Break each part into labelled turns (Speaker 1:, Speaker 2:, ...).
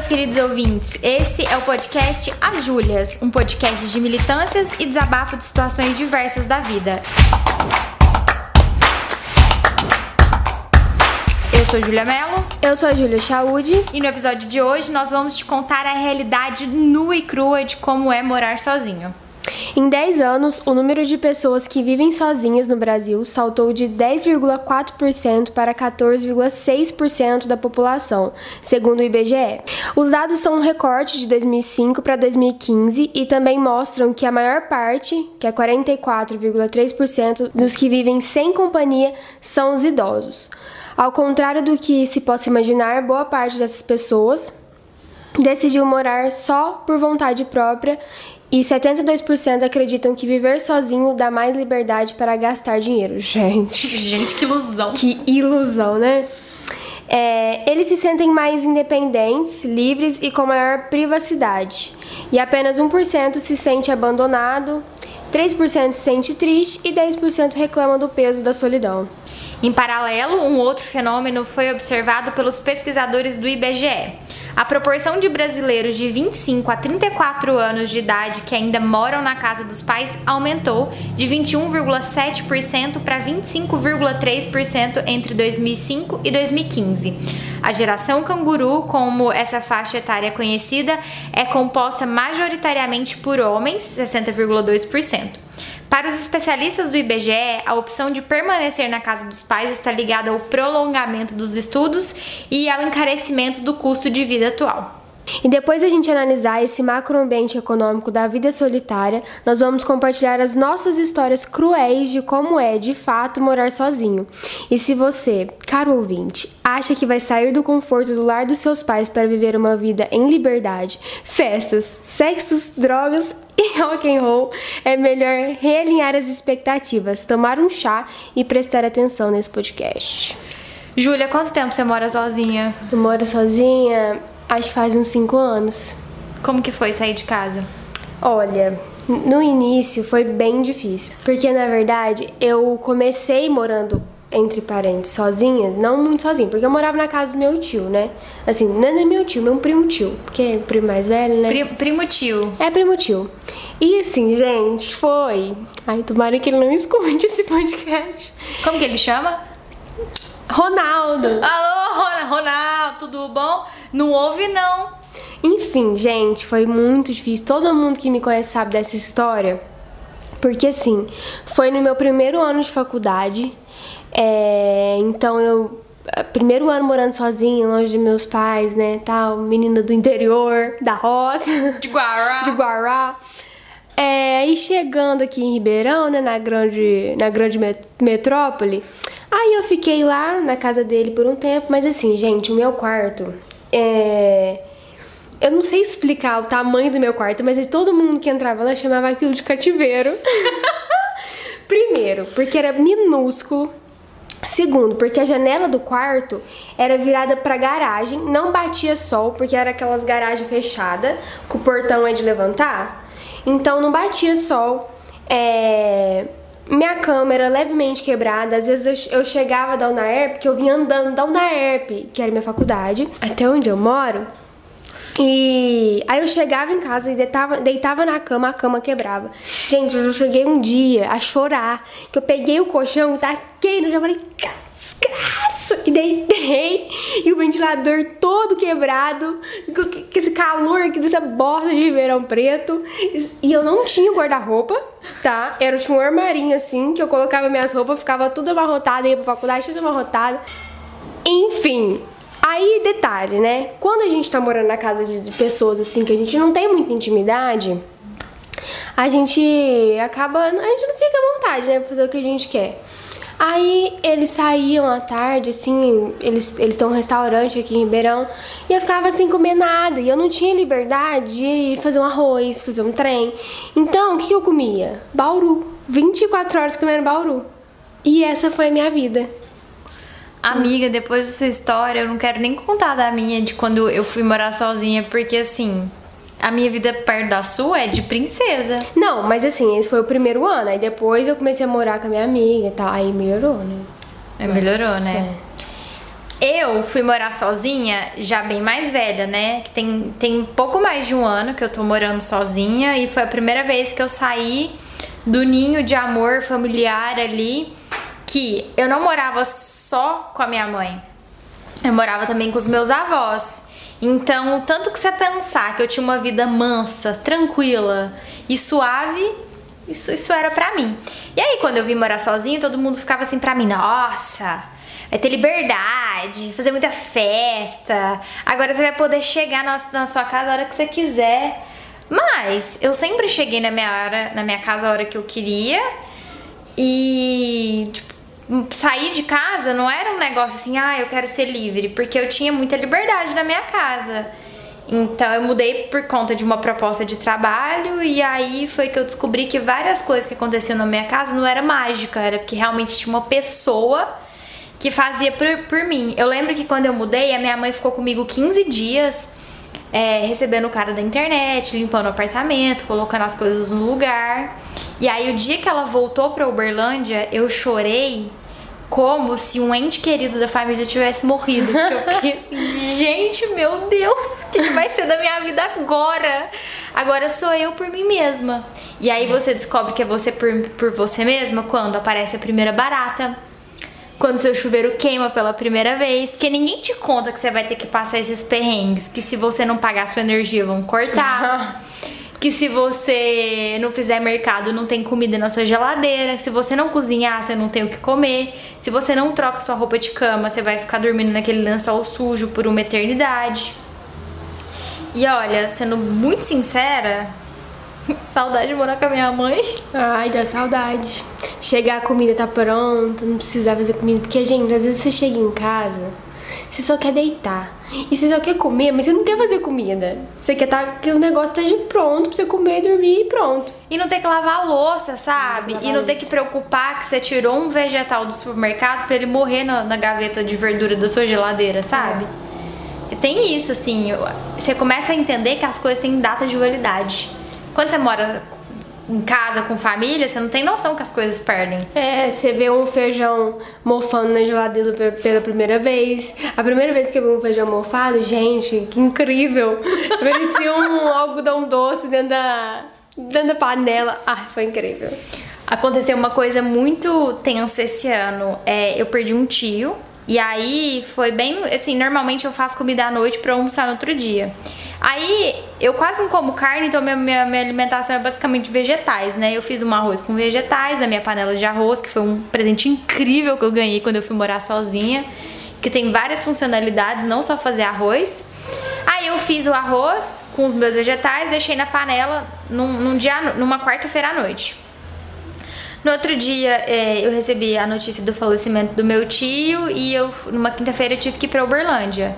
Speaker 1: meus queridos ouvintes. Esse é o podcast As Júlias, um podcast de militâncias e desabafo de situações diversas da vida. Eu sou Júlia Mello.
Speaker 2: Eu sou a Júlia Chaude.
Speaker 1: E no episódio de hoje nós vamos te contar a realidade nua e crua de como é morar sozinho.
Speaker 2: Em 10 anos, o número de pessoas que vivem sozinhas no Brasil saltou de 10,4% para 14,6% da população, segundo o IBGE. Os dados são um recorte de 2005 para 2015 e também mostram que a maior parte, que é 44,3% dos que vivem sem companhia, são os idosos. Ao contrário do que se possa imaginar, boa parte dessas pessoas decidiu morar só por vontade própria e 72% acreditam que viver sozinho dá mais liberdade para gastar dinheiro. Gente.
Speaker 1: Gente, que ilusão.
Speaker 2: Que ilusão, né? É, eles se sentem mais independentes, livres e com maior privacidade. E apenas 1% se sente abandonado, 3% se sente triste e 10% reclama do peso da solidão.
Speaker 1: Em paralelo, um outro fenômeno foi observado pelos pesquisadores do IBGE. A proporção de brasileiros de 25 a 34 anos de idade que ainda moram na casa dos pais aumentou de 21,7% para 25,3% entre 2005 e 2015. A geração canguru, como essa faixa etária é conhecida, é composta majoritariamente por homens, 60,2%. Para os especialistas do IBGE, a opção de permanecer na casa dos pais está ligada ao prolongamento dos estudos e ao encarecimento do custo de vida atual.
Speaker 2: E depois a gente analisar esse macroambiente econômico da vida solitária, nós vamos compartilhar as nossas histórias cruéis de como é, de fato, morar sozinho. E se você, caro ouvinte, acha que vai sair do conforto do lar dos seus pais para viver uma vida em liberdade, festas, sexos, drogas e rock and roll, é melhor realinhar as expectativas, tomar um chá e prestar atenção nesse podcast.
Speaker 1: Júlia, quanto tempo você mora sozinha?
Speaker 2: Eu moro sozinha Acho que faz uns 5 anos.
Speaker 1: Como que foi sair de casa?
Speaker 2: Olha, no início foi bem difícil, porque na verdade eu comecei morando entre parentes sozinha, não muito sozinha, porque eu morava na casa do meu tio, né? Assim, não é meu tio, meu primo tio, porque é o primo mais velho, né?
Speaker 1: Primo, primo tio.
Speaker 2: É primo tio. E assim, gente, foi. Ai, tomara que ele não escute esse podcast.
Speaker 1: Como que ele chama?
Speaker 2: Ronaldo.
Speaker 1: Alô, Ronaldo, tudo bom? Não ouve, não.
Speaker 2: Enfim, gente, foi muito difícil. Todo mundo que me conhece sabe dessa história. Porque, assim, foi no meu primeiro ano de faculdade. É, então, eu primeiro ano morando sozinha, longe de meus pais, né, tal, menina do interior, da roça,
Speaker 1: de Guará.
Speaker 2: De Guará. É, e chegando aqui em Ribeirão, né, na grande, na grande metrópole, aí eu fiquei lá na casa dele por um tempo, mas assim, gente, o meu quarto é... Eu não sei explicar o tamanho do meu quarto, mas todo mundo que entrava lá chamava aquilo de cativeiro. Primeiro, porque era minúsculo. Segundo, porque a janela do quarto era virada para garagem, não batia sol, porque era aquelas garagens fechadas, que o portão é de levantar. Então não batia sol. É... Minha cama era levemente quebrada. Às vezes eu, eu chegava da UNAERP, porque eu vinha andando da UNAERP, que era minha faculdade, até onde eu moro. E aí eu chegava em casa e deitava, deitava na cama, a cama quebrava. Gente, eu cheguei um dia a chorar, que eu peguei o colchão, taquei no chão, falei, desgraça! E deitei, e o ventilador todo quebrado, com esse calor aqui dessa bosta de verão preto. E eu não tinha guarda-roupa, tá? Era um armarinho assim, que eu colocava minhas roupas, ficava tudo amarrotada, ia pra faculdade, tudo amarrotada. Enfim, Aí, detalhe, né? Quando a gente tá morando na casa de, pessoas assim que a gente não tem muita intimidade, a gente acaba. A gente não fica à vontade, né? Pra fazer o que a gente quer. Aí eles saíam à tarde, assim, eles eles têm um restaurante aqui em Ribeirão, e eu ficava sem comer nada, e eu não tinha liberdade de fazer um arroz, fazer um trem. Então, o que eu comia? Bauru. 24 horas comendo bauru. E essa foi a minha vida.
Speaker 1: Amiga, depois da sua história, eu não quero nem contar da minha, de quando eu fui morar sozinha, porque assim, a minha vida perto da sua é de princesa.
Speaker 2: Não, mas assim, esse foi o primeiro ano. Aí depois eu comecei a morar com a minha amiga e tal. Aí melhorou, né?
Speaker 1: É, melhorou, né? Eu fui morar sozinha, já bem mais velha, né? Que tem, tem pouco mais de um ano que eu tô morando sozinha e foi a primeira vez que eu saí do ninho de amor familiar ali, que eu não morava só com a minha mãe. Eu morava também com os meus avós. Então, tanto que você pensar que eu tinha uma vida mansa, tranquila e suave, isso, isso era pra mim. E aí, quando eu vim morar sozinha, todo mundo ficava assim pra mim: nossa, vai ter liberdade, fazer muita festa. Agora você vai poder chegar na, na sua casa a hora que você quiser. Mas eu sempre cheguei na minha hora, na minha casa a hora que eu queria. E tipo, sair de casa não era um negócio assim, ah, eu quero ser livre, porque eu tinha muita liberdade na minha casa. Então eu mudei por conta de uma proposta de trabalho e aí foi que eu descobri que várias coisas que aconteciam na minha casa não era mágica, era porque realmente tinha uma pessoa que fazia por, por mim. Eu lembro que quando eu mudei, a minha mãe ficou comigo 15 dias é, recebendo o cara da internet, limpando o apartamento, colocando as coisas no lugar. E aí o dia que ela voltou para Uberlândia, eu chorei como se um ente querido da família tivesse morrido. Porque eu fiquei assim, gente, meu Deus, o que, que vai ser da minha vida agora? Agora sou eu por mim mesma. E aí você descobre que é você por, por você mesma quando aparece a primeira barata. Quando seu chuveiro queima pela primeira vez, porque ninguém te conta que você vai ter que passar esses perrengues, que se você não pagar sua energia vão cortar. que se você não fizer mercado, não tem comida na sua geladeira. Se você não cozinhar, você não tem o que comer. Se você não troca sua roupa de cama, você vai ficar dormindo naquele lençol sujo por uma eternidade. E olha, sendo muito sincera, saudade de morar com a minha mãe.
Speaker 2: Ai, dá saudade. Chegar a comida tá pronta, não precisar fazer comida. Porque, gente, às vezes você chega em casa você só quer deitar. E você só quer comer, mas você não quer fazer comida. Você quer tá, que o negócio esteja pronto pra você comer, dormir e pronto.
Speaker 1: E não ter que lavar a louça, sabe? Não e não ter que preocupar que você tirou um vegetal do supermercado para ele morrer na, na, gaveta de verdura da sua geladeira, sabe? É. Tem isso, assim. Você começa a entender que as coisas têm data de validade. Quando você mora em casa com família, você não tem noção que as coisas perdem.
Speaker 2: É, você vê um feijão mofando na geladeira pela primeira vez. A primeira vez que eu vi um feijão mofado, gente, que incrível! Parecia um algodão doce dentro da, dentro da panela. Ah, foi incrível.
Speaker 1: Aconteceu uma coisa muito tensa esse ano. É, eu perdi um tio. E aí foi bem. Assim, normalmente eu faço comida à noite pra almoçar no outro dia. Aí eu quase não como carne, então minha, minha, minha, alimentação é basicamente vegetais, né? Eu fiz um arroz com vegetais na minha panela de arroz, que foi um presente incrível que eu ganhei quando eu fui morar sozinha, que tem várias funcionalidades, não só fazer arroz. Aí eu fiz o arroz com os meus vegetais, deixei na panela num, num dia, numa quarta-feira à noite. No outro dia é, eu recebi a notícia do falecimento do meu tio e eu, numa quinta-feira, tive que ir pra Uberlândia.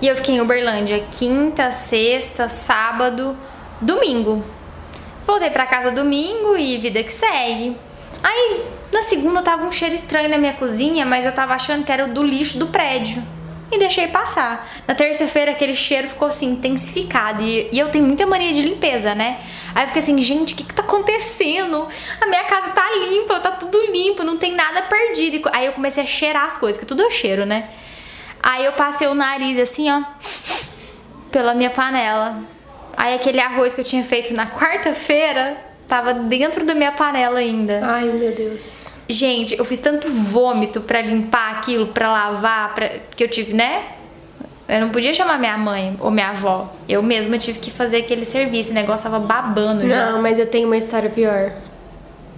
Speaker 1: E eu fiquei em Uberlândia quinta, sexta, sábado, domingo. Voltei para casa domingo e vida que segue. Aí na segunda tava um cheiro estranho na minha cozinha, mas eu tava achando que era do lixo do prédio. E deixei passar. Na terça-feira aquele cheiro ficou assim, intensificado. E, e, eu tenho muita mania de limpeza, né? Aí eu fiquei assim, gente, o que, que tá acontecendo? A minha casa tá limpa, tá tudo limpo, não tem nada perdido. Aí eu comecei a cheirar as coisas, que tudo é cheiro, né? Aí eu passei o nariz assim, ó, pela minha panela. Aí aquele arroz que eu tinha feito na quarta-feira tava dentro da minha panela ainda.
Speaker 2: Ai, meu Deus.
Speaker 1: Gente, eu fiz tanto vômito para limpar aquilo, para lavar, pra... que eu tive, né? Eu não podia chamar minha mãe ou minha avó. Eu mesma tive que fazer aquele serviço. O negócio tava babando
Speaker 2: já. Não, mas eu tenho uma história pior.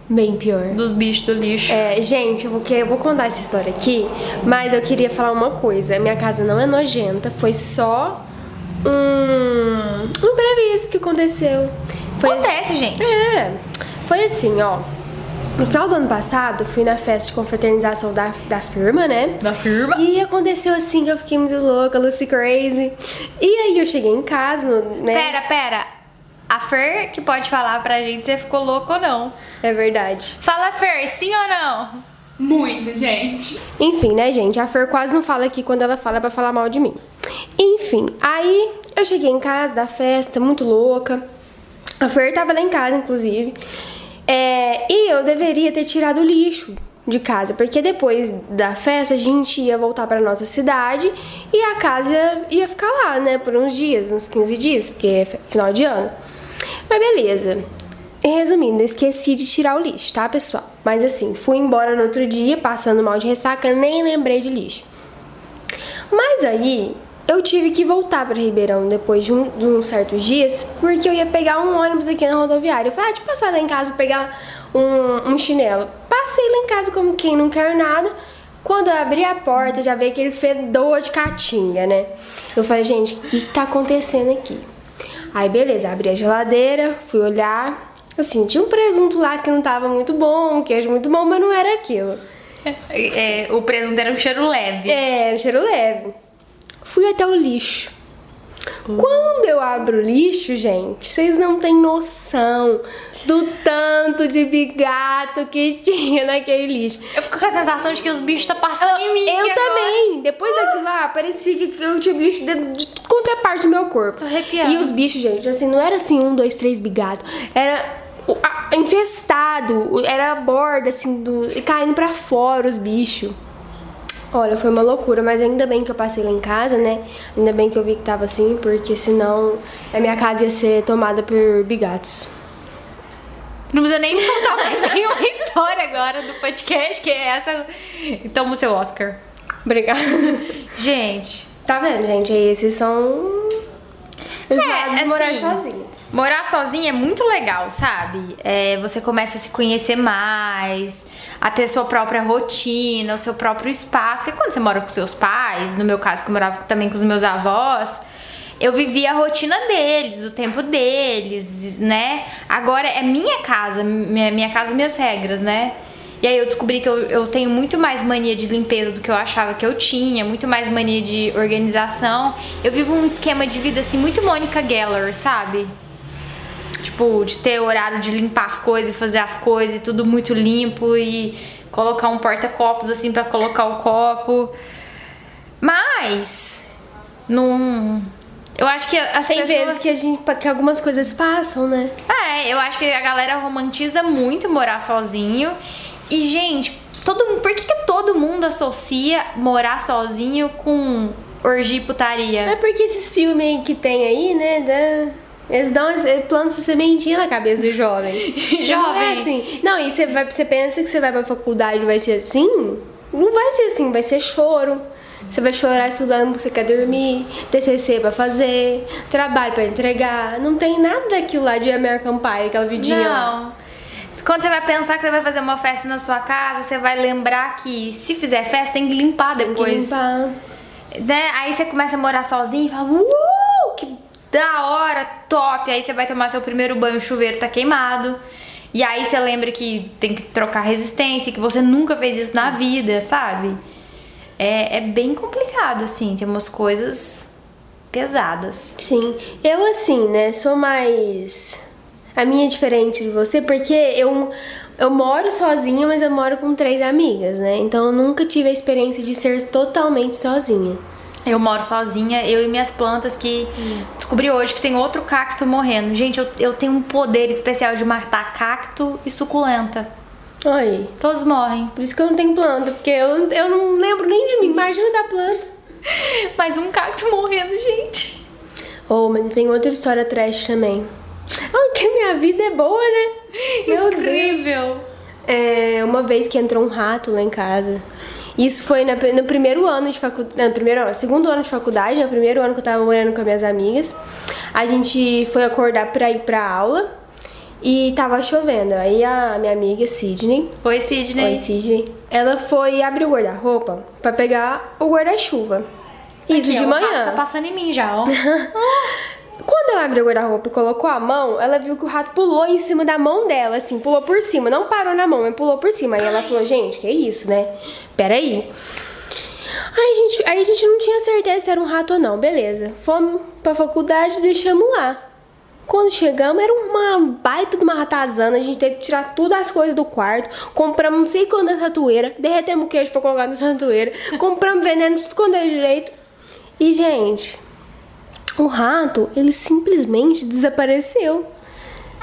Speaker 2: Bem pior.
Speaker 1: Dos bichos do lixo.
Speaker 2: É, gente, eu vou, eu vou contar essa história aqui, mas eu queria falar uma coisa. Minha casa não é nojenta, foi só um, um imprevisto que aconteceu. Foi
Speaker 1: Acontece, assim, gente.
Speaker 2: É. Foi assim, ó. No final do ano passado, fui na festa de confraternização da, da firma, né?
Speaker 1: Da firma.
Speaker 2: E aconteceu assim que eu fiquei muito louca, Lucy Crazy. E aí eu cheguei em casa, né?
Speaker 1: Pera, pera. A Fer que pode falar pra gente se ficou louco ou não.
Speaker 2: É verdade.
Speaker 1: Fala, Fer, sim ou não?
Speaker 3: Muito, gente.
Speaker 2: Enfim, né, gente? A Fer quase não fala aqui quando ela fala pra falar mal de mim. Enfim, aí eu cheguei em casa da festa, muito louca. A Fer tava lá em casa, inclusive. É, e eu deveria ter tirado o lixo de casa, porque depois da festa a gente ia voltar para nossa cidade e a casa ia ficar lá, né, por uns dias, uns 15 dias, porque é final de ano. Mas beleza. Resumindo, esqueci de tirar o lixo, tá, pessoal? Mas assim, fui embora no outro dia, passando mal de ressaca, nem lembrei de lixo. Mas aí, eu tive que voltar para Ribeirão depois de, um, de uns certos dias, porque eu ia pegar um ônibus aqui na rodoviária. Eu falei, ah, deixa eu passar lá em casa pegar um, um chinelo. Passei lá em casa como quem não quer nada. Quando eu abri a porta, já veio aquele fedor de caatinga, né? Eu falei, gente, o que tá acontecendo aqui? Aí, beleza, abri a geladeira, fui olhar. Assim, tinha um presunto lá que não tava muito bom, um queijo muito bom, mas não era aquilo.
Speaker 1: É, o presunto era um cheiro leve.
Speaker 2: É, um cheiro leve. Fui até o lixo. Quando eu abro o lixo, gente, vocês não têm noção do tanto de bigato que tinha naquele lixo.
Speaker 1: Eu fico com a sensação de que os bichos estão tá passando
Speaker 2: eu,
Speaker 1: em mim.
Speaker 2: Eu também.
Speaker 1: Agora.
Speaker 2: Depois daquilo lá, parecia que eu tinha bicho de, de tudo quanto é parte do meu corpo.
Speaker 1: Tô arrepiada.
Speaker 2: E os bichos, gente, assim, não era assim um, dois, três bigatos. Era infestado. Era a borda, assim, do, e caindo pra fora os bichos. Olha, foi uma loucura, mas ainda bem que eu passei lá em casa, né? Ainda bem que eu vi que tava assim, porque senão a minha casa ia ser tomada por bigatos.
Speaker 1: Não precisa nem contar mais nenhuma história agora do podcast, que é essa. Toma o seu Oscar.
Speaker 2: Obrigada.
Speaker 1: Gente,
Speaker 2: Tá vendo, gente? Esses são os
Speaker 1: É,
Speaker 2: lados de morar
Speaker 1: assim,
Speaker 2: sozinho.
Speaker 1: Morar sozinha é muito legal, sabe? É, você começa a se conhecer mais, a ter sua própria rotina, o seu próprio espaço. Porque quando você mora com seus pais, no meu caso, que eu morava também com os meus avós, eu vivia a rotina deles, o tempo deles, né? Agora é minha casa, minha, minha casa, minhas regras, né? E aí eu descobri que eu, eu tenho muito mais mania de limpeza do que eu achava que eu tinha, muito mais mania de organização. Eu vivo um esquema de vida assim muito Mônica Geller, sabe? Tipo, de ter horário de limpar as coisas e fazer as coisas e tudo muito limpo e colocar um porta-copos assim pra colocar o copo. Mas não eu acho que as
Speaker 2: Tem
Speaker 1: pessoas
Speaker 2: vezes que, a gente, que algumas coisas passam, né?
Speaker 1: é, eu acho que a galera romantiza muito morar sozinho. E, gente, todo. Por que, que todo mundo associa morar sozinho com orgia e putaria?
Speaker 2: É porque esses filmes que tem aí, né? da- eles dão, eles plantam essa sementinha na cabeça do jovem. Não é
Speaker 1: Jovem.
Speaker 2: assim. Não, e você, vai, você pensa que você vai pra faculdade e vai ser assim? Não vai ser assim, vai ser choro. Você vai chorar estudando porque você quer dormir, TCC pra fazer, trabalho pra entregar. Não tem nada daquilo lá de American Pie, aquela vidinha lá.
Speaker 1: Não. Quando você vai pensar que você vai fazer uma festa na sua casa, você vai lembrar que se fizer festa tem que limpar
Speaker 2: Tem que
Speaker 1: depois.
Speaker 2: limpar.
Speaker 1: Né? Aí você começa a morar sozinho e fala, uh, da hora, top. Aí você vai tomar seu primeiro banho, o chuveiro tá queimado. E aí você lembra que tem que trocar resistência, que você nunca fez isso na vida, sabe? É, é bem complicado, assim, tem umas coisas pesadas.
Speaker 2: Sim, eu assim, né, sou mais. A minha é diferente de você, porque eu, eu moro sozinha, mas eu moro com três amigas, né? Então eu nunca tive a experiência de ser totalmente sozinha.
Speaker 1: Eu moro sozinha, eu e minhas plantas que descobri hoje que tem outro cacto morrendo. Gente, eu, eu tenho um poder especial de matar cacto e suculenta.
Speaker 2: Aí.
Speaker 1: Todos morrem.
Speaker 2: Por isso que eu não tenho planta, porque eu, eu não lembro nem de mim, imagina da planta.
Speaker 1: Mas um cacto morrendo, gente.
Speaker 2: Oh, mas tem outra história trash também. Ai, que minha vida é boa, né? Meu Deus.
Speaker 1: Incrível.
Speaker 2: É, uma vez que entrou um rato lá em casa. Isso foi na- no primeiro ano de faculdade. No primeiro ano, segundo ano de faculdade, no primeiro ano que eu tava morando com as minhas amigas. A gente foi acordar pra ir pra aula e tava chovendo. Aí a minha amiga Sidney,
Speaker 1: Oi, Sidney.
Speaker 2: oi Sidney, ela foi abrir o guarda-roupa pra pegar o guarda-chuva. Isso
Speaker 1: Aqui,
Speaker 2: de manhã.
Speaker 1: Tá passando em mim já, ó.
Speaker 2: Quando ela abriu o guarda-roupa e colocou a mão, ela viu que o rato pulou em cima da mão dela, assim, pulou por cima. Não parou na mão, mas pulou por cima. Aí ela falou, gente, que isso, né? Peraí. Aí a, gente, aí a gente não tinha certeza se era um rato ou não, beleza. Fomos pra faculdade e deixamos lá. Quando chegamos, era uma baita de uma ratazana. A gente teve que tirar todas as coisas do quarto. Compramos não sei quantas ratoeiras. Derretemos queijo pra colocar nessa ratoeira. Compramos veneno, tudo quando é direito. E, gente, o rato, ele simplesmente desapareceu.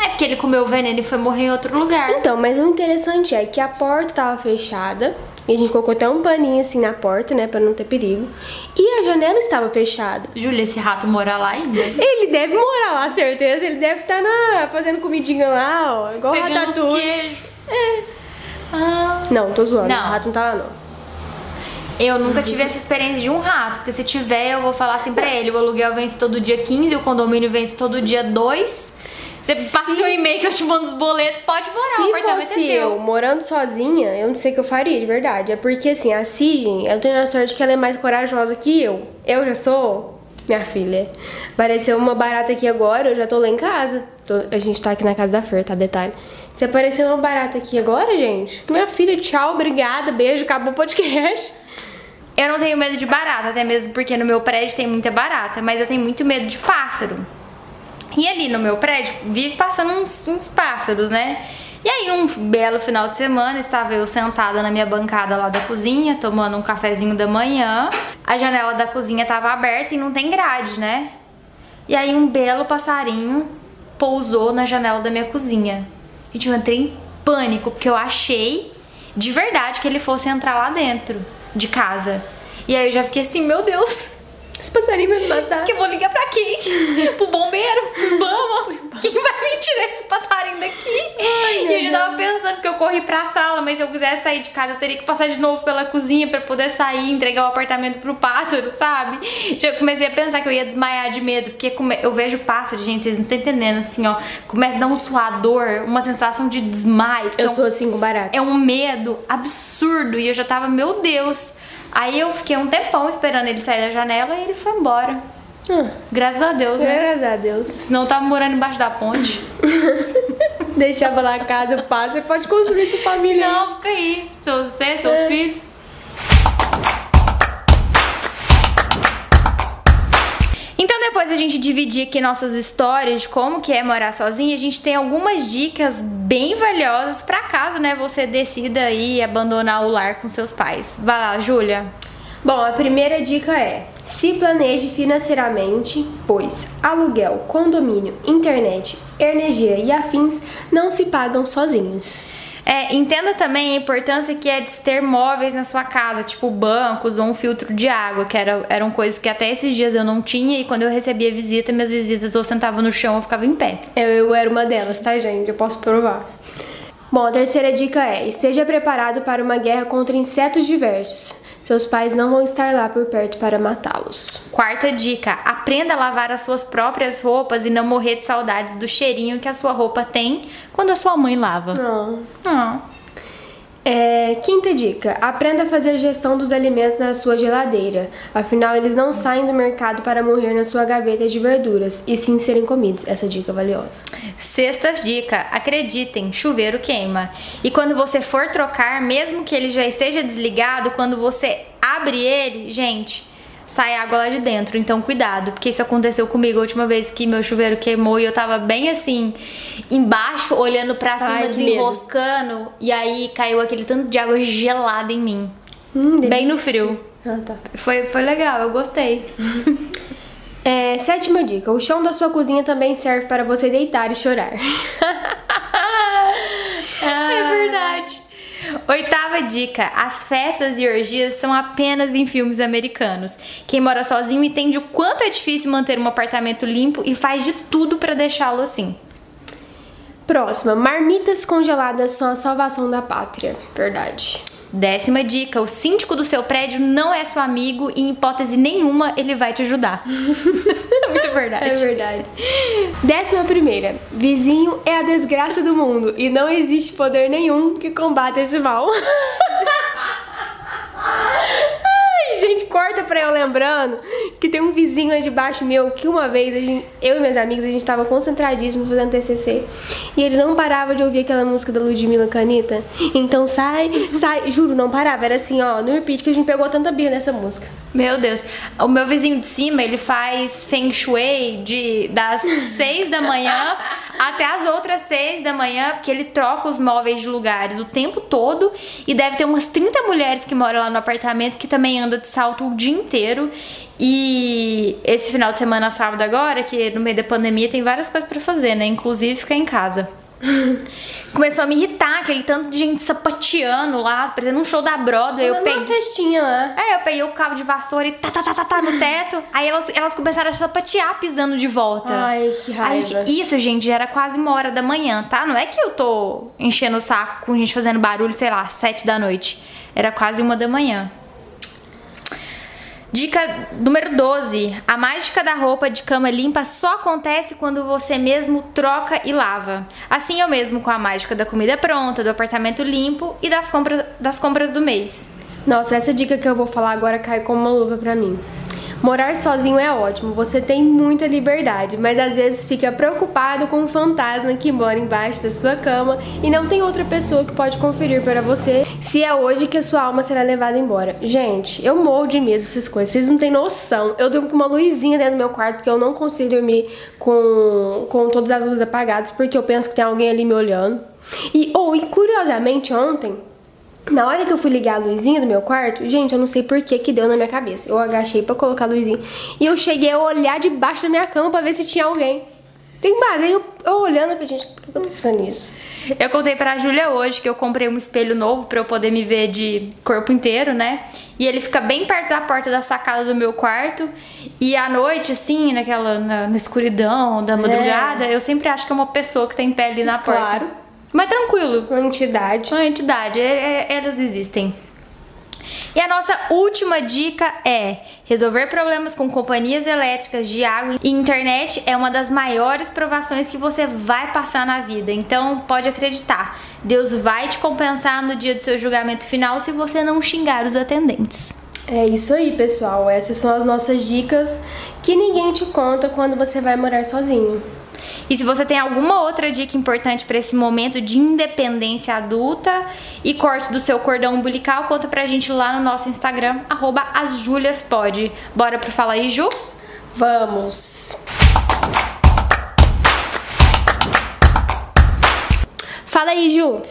Speaker 1: É porque ele comeu o veneno e foi morrer em outro lugar.
Speaker 2: Então, mas o interessante é que a porta tava fechada. E a gente colocou até um paninho assim na porta, né, pra não ter perigo. E a janela estava fechada.
Speaker 1: Júlia, esse rato mora lá ainda?
Speaker 2: Ele deve morar lá, certeza. Ele deve estar na, fazendo comidinha lá, ó. Igual
Speaker 1: Pegando
Speaker 2: ratatouille.
Speaker 1: É. Ah.
Speaker 2: Não, tô zoando.
Speaker 1: Não.
Speaker 2: O rato não tá lá, não.
Speaker 1: Eu nunca tive essa experiência de um rato, porque se tiver, eu vou falar assim pra ele: o aluguel vence todo dia 15, o condomínio vence todo dia 2. Você passa o e-mail que eu te mando os boletos, pode morar, o
Speaker 2: Se
Speaker 1: apartamento
Speaker 2: fosse
Speaker 1: é seu.
Speaker 2: eu morando sozinha, eu não sei o que eu faria, de verdade. É porque, assim, a Sigen, eu tenho a sorte que ela é mais corajosa que eu. Eu já sou, minha filha. Apareceu uma barata aqui agora, eu já tô lá em casa. Tô- a gente tá aqui na casa da Fer, tá? Detalhe. Se aparecer uma barata aqui agora, gente, minha filha, tchau, obrigada, beijo, acabou o podcast.
Speaker 1: Eu não tenho medo de barata, até mesmo porque no meu prédio tem muita barata, mas eu tenho muito medo de pássaro. E ali no meu prédio vive passando uns, uns pássaros, né? E aí, um belo final de semana, estava eu sentada na minha bancada lá da cozinha, tomando um cafezinho da manhã. A janela da cozinha estava aberta e não tem grade, né? E aí, um belo passarinho pousou na janela da minha cozinha. Gente, eu entrei em pânico, porque eu achei de verdade que ele fosse entrar lá dentro de casa. E aí eu já fiquei assim, meu Deus,
Speaker 2: Esse passarinho vai me matar.
Speaker 1: que eu vou ligar pra quem? Pro bombeiro? Pro Bama? Quem vai me tirar esse passarinho daqui? e eu já tava pensando que eu corri pra sala, mas se eu quisesse sair de casa, eu teria que passar de novo pela cozinha pra poder sair e entregar o apartamento pro pássaro, sabe? Já comecei a pensar que eu ia desmaiar de medo, porque eu vejo pássaro, gente, vocês não estão entendendo, assim, ó. Começa a dar um suador, uma sensação de desmaio. é
Speaker 2: Eu
Speaker 1: um-
Speaker 2: sou assim com barata.
Speaker 1: é um medo absurdo e eu já tava, meu Deus. Aí eu fiquei um tempão esperando ele sair da janela e ele foi embora.
Speaker 2: Ah,
Speaker 1: Graças a Deus, né?
Speaker 2: graças a Deus.
Speaker 1: Senão eu tava morando embaixo da ponte.
Speaker 2: Deixava lá a casa, você pode construir sua família.
Speaker 1: Não, fica aí. Você, seus
Speaker 2: É.
Speaker 1: filhos. Depois a gente dividir aqui nossas histórias de como que é morar sozinha, a gente tem algumas dicas bem valiosas pra caso, né, você decida aí abandonar o lar com seus pais. Vai lá, Júlia.
Speaker 2: Bom, a primeira dica é: se planeje financeiramente, pois aluguel, condomínio, internet, energia e afins não se pagam sozinhos.
Speaker 1: É, entenda também a importância que é de ter móveis na sua casa, tipo bancos ou um filtro de água, que era, eram coisas que até esses dias eu não tinha e quando eu recebia visita, minhas visitas ou sentavam no chão ou ficava em pé.
Speaker 2: Eu, eu era uma delas, tá, gente? Eu posso provar. Bom, a terceira dica é: esteja preparado para uma guerra contra insetos diversos. Seus pais não vão estar lá por perto para matá-los.
Speaker 1: Quarta dica: aprenda a lavar as suas próprias roupas e não morrer de saudades do cheirinho que a sua roupa tem quando a sua mãe lava.
Speaker 2: Não.
Speaker 1: Ah.
Speaker 2: É, quinta dica: aprenda a fazer gestão dos alimentos na sua geladeira. Afinal, eles não saem do mercado para morrer na sua gaveta de verduras e sim serem comidos. Essa dica é valiosa.
Speaker 1: Sexta dica: acreditem, chuveiro queima. E quando você for trocar, mesmo que ele já esteja desligado, quando você abre ele, gente, sai água lá de dentro. Então cuidado, porque isso aconteceu comigo a última vez que meu chuveiro queimou e eu tava bem assim, embaixo, olhando pra cima,
Speaker 2: Ai,
Speaker 1: desenroscando, e aí caiu aquele tanto de água gelada em mim.
Speaker 2: Hum,
Speaker 1: Bem no frio.
Speaker 2: Ah, tá.
Speaker 1: Foi, foi legal, eu gostei.
Speaker 2: É, sétima dica: o chão da sua cozinha também serve para você deitar e chorar.
Speaker 1: É verdade. Oitava dica: as festas e orgias são apenas em filmes americanos. Quem mora sozinho entende o quanto é difícil manter um apartamento limpo e faz de tudo pra deixá-lo assim.
Speaker 2: Próxima: marmitas congeladas são a salvação da pátria. Verdade.
Speaker 1: Décima dica: o síndico do seu prédio não é seu amigo e, em hipótese nenhuma, ele vai te ajudar. muito verdade.
Speaker 2: É verdade. Décima primeira: vizinho é a desgraça do mundo e não existe poder nenhum que combata esse mal. Gente, corta pra eu lembrando que tem um vizinho aí debaixo meu que uma vez gente- eu e meus amigos a gente tava concentradíssimo fazendo TCC e ele não parava de ouvir aquela música da Ludmilla Canita. Então sai, sai, juro, não parava. Era assim, ó, no repeat que a gente pegou tanta birra nessa música.
Speaker 1: Meu Deus. O meu vizinho de cima, ele faz feng shui de, das 6 da manhã até as outras seis da manhã, porque ele troca os móveis de lugares o tempo todo e deve ter umas 30 mulheres que moram lá no apartamento que também anda de salto o dia inteiro. E esse final de semana, sábado agora, que no meio da pandemia tem várias coisas para fazer, né? Inclusive ficar em casa. Começou a me irritar, aquele tanto de gente sapateando lá, parecendo um show da Broadway. Eu
Speaker 2: Uma
Speaker 1: peguei.
Speaker 2: festinha lá.
Speaker 1: É, eu peguei o cabo de vassoura e tá, tá, tá, tá, tá no teto. Aí elas, elas começaram a sapatear pisando de volta.
Speaker 2: Ai, que
Speaker 1: Aí,
Speaker 2: raiva.
Speaker 1: isso, gente, já era quase uma hora da manhã, tá? Não é que eu tô enchendo o saco com gente fazendo barulho, sei lá, sete da noite. Era quase uma da manhã. Dica número 12. A mágica da roupa de cama limpa só acontece quando você mesmo troca e lava. Assim eu mesmo com a mágica da comida pronta, do apartamento limpo e das compras, das compras do mês.
Speaker 2: Nossa, essa dica que eu vou falar agora cai como uma luva pra mim. Morar sozinho é ótimo, você tem muita liberdade, mas às vezes fica preocupado com um fantasma que mora embaixo da sua cama e não tem outra pessoa que pode conferir para você se é hoje que a sua alma será levada embora. Gente, eu morro de medo dessas coisas, vocês não têm noção. Eu durmo com uma luzinha dentro do meu quarto porque eu não consigo dormir com, com todas as luzes apagadas porque eu penso que tem alguém ali me olhando. E, ou, e curiosamente, ontem, na hora que eu fui ligar a luzinha do meu quarto, gente, eu não sei por que que deu na minha cabeça. Eu agachei pra colocar a luzinha e eu cheguei a olhar debaixo da minha cama pra ver se tinha alguém. Tem base. Aí eu, eu olhando, eu falei, gente, por que eu tô fazendo isso?
Speaker 1: Eu contei pra Júlia hoje que eu comprei um espelho novo pra eu poder me ver de corpo inteiro, né? E ele fica bem perto da porta da sacada do meu quarto. E à noite, assim, naquela na, na escuridão da madrugada, eu sempre acho que é uma pessoa que tá em pé ali na porta.
Speaker 2: Claro.
Speaker 1: Mas tranquilo.
Speaker 2: Uma entidade.
Speaker 1: Uma entidade, é- é- elas existem. E a nossa última dica é: resolver problemas com companhias elétricas de água e internet é uma das maiores provações que você vai passar na vida. Então, pode acreditar, Deus vai te compensar no dia do seu julgamento final se você não xingar os atendentes.
Speaker 2: É isso aí, pessoal. Essas são as nossas dicas que ninguém te conta quando você vai morar sozinho.
Speaker 1: E se você tem alguma outra dica importante para esse momento de independência adulta e corte do seu cordão umbilical, conta pra gente lá no nosso Instagram, arroba asjuliaspod. Bora pro Fala aí, Ju?
Speaker 2: Vamos! Fala aí, Ju.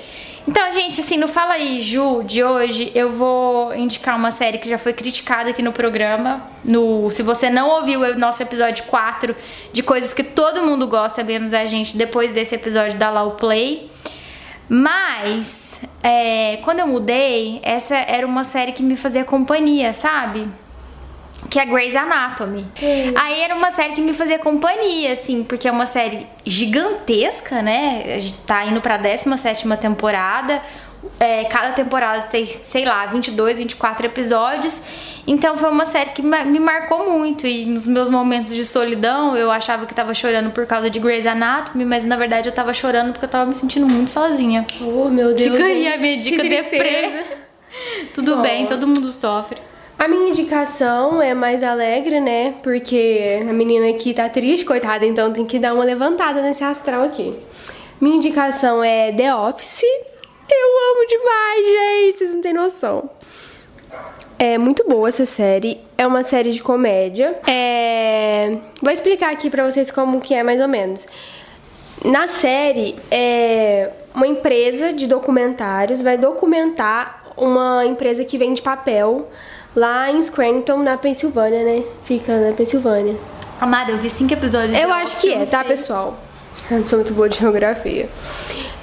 Speaker 1: Então, gente, assim, no Fala aí, Ju, de hoje, eu vou indicar uma série que já foi criticada aqui no programa. No, se você não ouviu o nosso episódio 4 de coisas que todo mundo gosta, menos a gente, depois desse episódio, lá o play. Mas, é, quando eu mudei, essa era uma série que me fazia companhia, sabe? Que é Grey's Anatomy. Aí era uma série que me fazia companhia, assim, porque é uma série gigantesca, né? A gente tá indo pra 17 temporada. É, cada temporada tem, sei lá, 22, 24 episódios. Então foi uma série que me marcou muito. E nos meus momentos de solidão, eu achava que tava chorando por causa de Grey's Anatomy, mas na verdade eu tava chorando porque eu tava me sentindo muito sozinha.
Speaker 2: Oh, meu Deus.
Speaker 1: Fica aí a minha dica deprê. Tudo
Speaker 2: Bom.
Speaker 1: bem, todo mundo sofre.
Speaker 2: A minha indicação é mais alegre, né? Porque a menina aqui tá triste, coitada, então tem que dar uma levantada nesse astral aqui. Minha indicação é The Office. Eu amo demais, gente, vocês não têm noção. É muito boa essa série. É uma série de comédia. É... Vou explicar aqui pra vocês como que é mais ou menos. Na série, é uma empresa de documentários vai documentar uma empresa que vende papel lá em Scranton, na Pensilvânia, né? Fica na Pensilvânia.
Speaker 1: Amada, eu vi cinco episódios de
Speaker 2: Eu acho que é, tá,
Speaker 1: sei.
Speaker 2: pessoal? Eu não sou muito boa de geografia.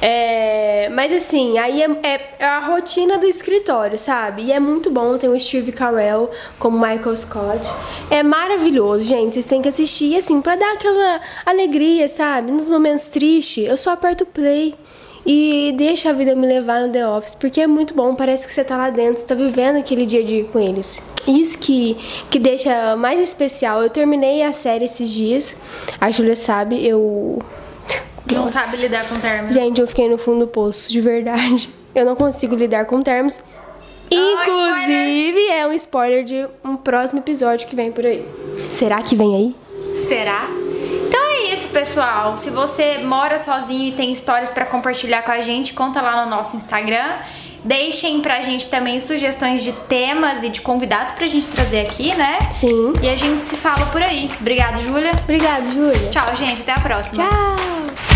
Speaker 2: É, mas assim, aí é, é- é a rotina do escritório, sabe? E é muito bom, tem o Steve Carell como Michael Scott. É maravilhoso, gente. Vocês têm que assistir, assim, pra dar aquela alegria, sabe? Nos momentos tristes, eu só aperto play e deixa a vida me levar no The Office, porque é muito bom, parece que você tá lá dentro, você tá vivendo aquele dia a dia com eles. Isso que, que deixa mais especial. Eu terminei a série esses dias, a Júlia sabe, eu.
Speaker 1: Não
Speaker 2: Nossa.
Speaker 1: sabe lidar com termos.
Speaker 2: Gente, eu fiquei no fundo do poço, de verdade. Eu não consigo lidar com termos. Inclusive, é um spoiler de um próximo episódio que vem por aí. Será que vem aí?
Speaker 1: Será? Isso, pessoal. Se você mora sozinho e tem histórias pra compartilhar com a gente, conta lá no nosso Instagram. Deixem pra gente também sugestões de temas e de convidados pra gente trazer aqui, né?
Speaker 2: Sim.
Speaker 1: E a gente se fala por aí. Obrigada, Júlia.
Speaker 2: Obrigada, Júlia.
Speaker 1: Tchau, gente. Até a próxima.
Speaker 2: Tchau.